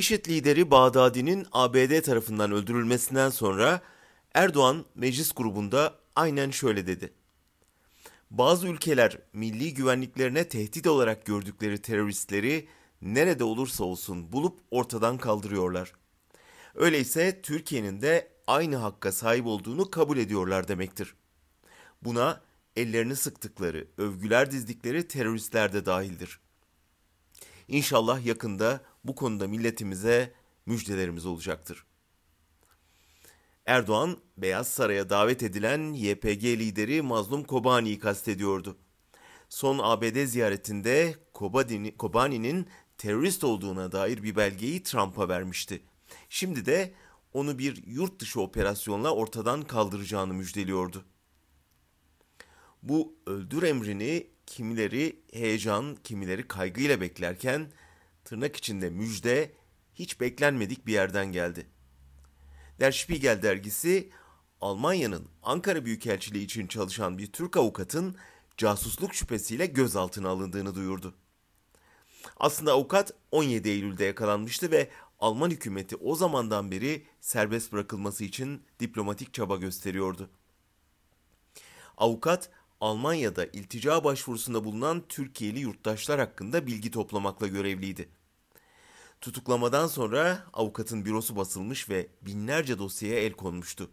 IŞİD lideri Bağdadi'nin ABD tarafından öldürülmesinden sonra Erdoğan meclis grubunda aynen şöyle dedi. Bazı ülkeler milli güvenliklerine tehdit olarak gördükleri teröristleri nerede olursa olsun bulup ortadan kaldırıyorlar. Öyleyse Türkiye'nin de aynı hakka sahip olduğunu kabul ediyorlar demektir. Buna ellerini sıktıkları, övgüler dizdikleri teröristler de dahildir. İnşallah yakında bu konuda milletimize müjdelerimiz olacaktır. Erdoğan, Beyaz Saray'a davet edilen YPG lideri Mazlum Kobani'yi kastediyordu. Son ABD ziyaretinde Kobani'nin terörist olduğuna dair bir belgeyi Trump'a vermişti. Şimdi de onu bir yurt dışı operasyonla ortadan kaldıracağını müjdeliyordu. Bu öldür emrini kimileri heyecan, kimileri kaygıyla beklerken tırnak içinde müjde hiç beklenmedik bir yerden geldi. Der Spiegel dergisi Almanya'nın Ankara Büyükelçiliği için çalışan bir Türk avukatın casusluk şüphesiyle gözaltına alındığını duyurdu. Aslında avukat 17 Eylül'de yakalanmıştı ve Alman hükümeti o zamandan beri serbest bırakılması için diplomatik çaba gösteriyordu. Avukat Almanya'da iltica başvurusunda bulunan Türkiye'li yurttaşlar hakkında bilgi toplamakla görevliydi. Tutuklamadan sonra avukatın bürosu basılmış ve binlerce dosyaya el konmuştu.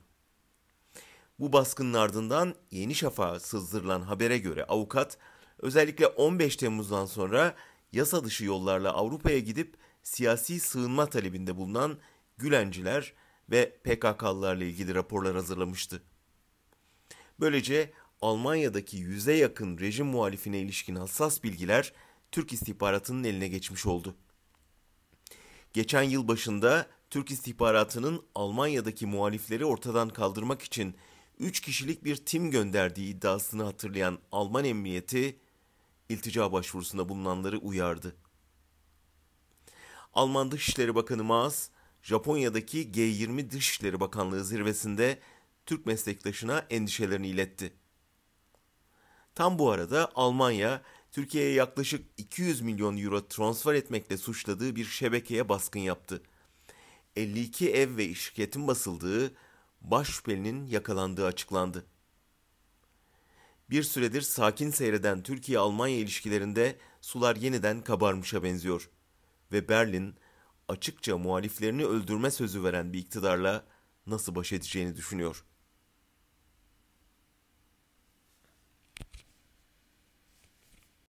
Bu baskının ardından Yeni Şafak'a sızdırılan habere göre avukat özellikle 15 Temmuz'dan sonra yasa dışı yollarla Avrupa'ya gidip siyasi sığınma talebinde bulunan Gülenciler ve PKK'lılarla ilgili raporlar hazırlamıştı. Böylece Almanya'daki yüze yakın rejim muhalifine ilişkin hassas bilgiler Türk istihbaratının eline geçmiş oldu. Geçen yıl başında Türk istihbaratının Almanya'daki muhalifleri ortadan kaldırmak için 3 kişilik bir tim gönderdiği iddiasını hatırlayan Alman emniyeti iltica başvurusunda bulunanları uyardı. Alman Dışişleri Bakanı Maas, Japonya'daki G20 Dışişleri Bakanlığı zirvesinde Türk meslektaşına endişelerini iletti. Tam bu arada Almanya, Türkiye'ye yaklaşık 200 milyon euro transfer etmekle suçladığı bir şebekeye baskın yaptı. 52 ev ve şirketin basıldığı, baş şüphelinin yakalandığı açıklandı. Bir süredir sakin seyreden Türkiye-Almanya ilişkilerinde sular yeniden kabarmışa benziyor ve Berlin açıkça muhaliflerini öldürme sözü veren bir iktidarla nasıl baş edeceğini düşünüyor.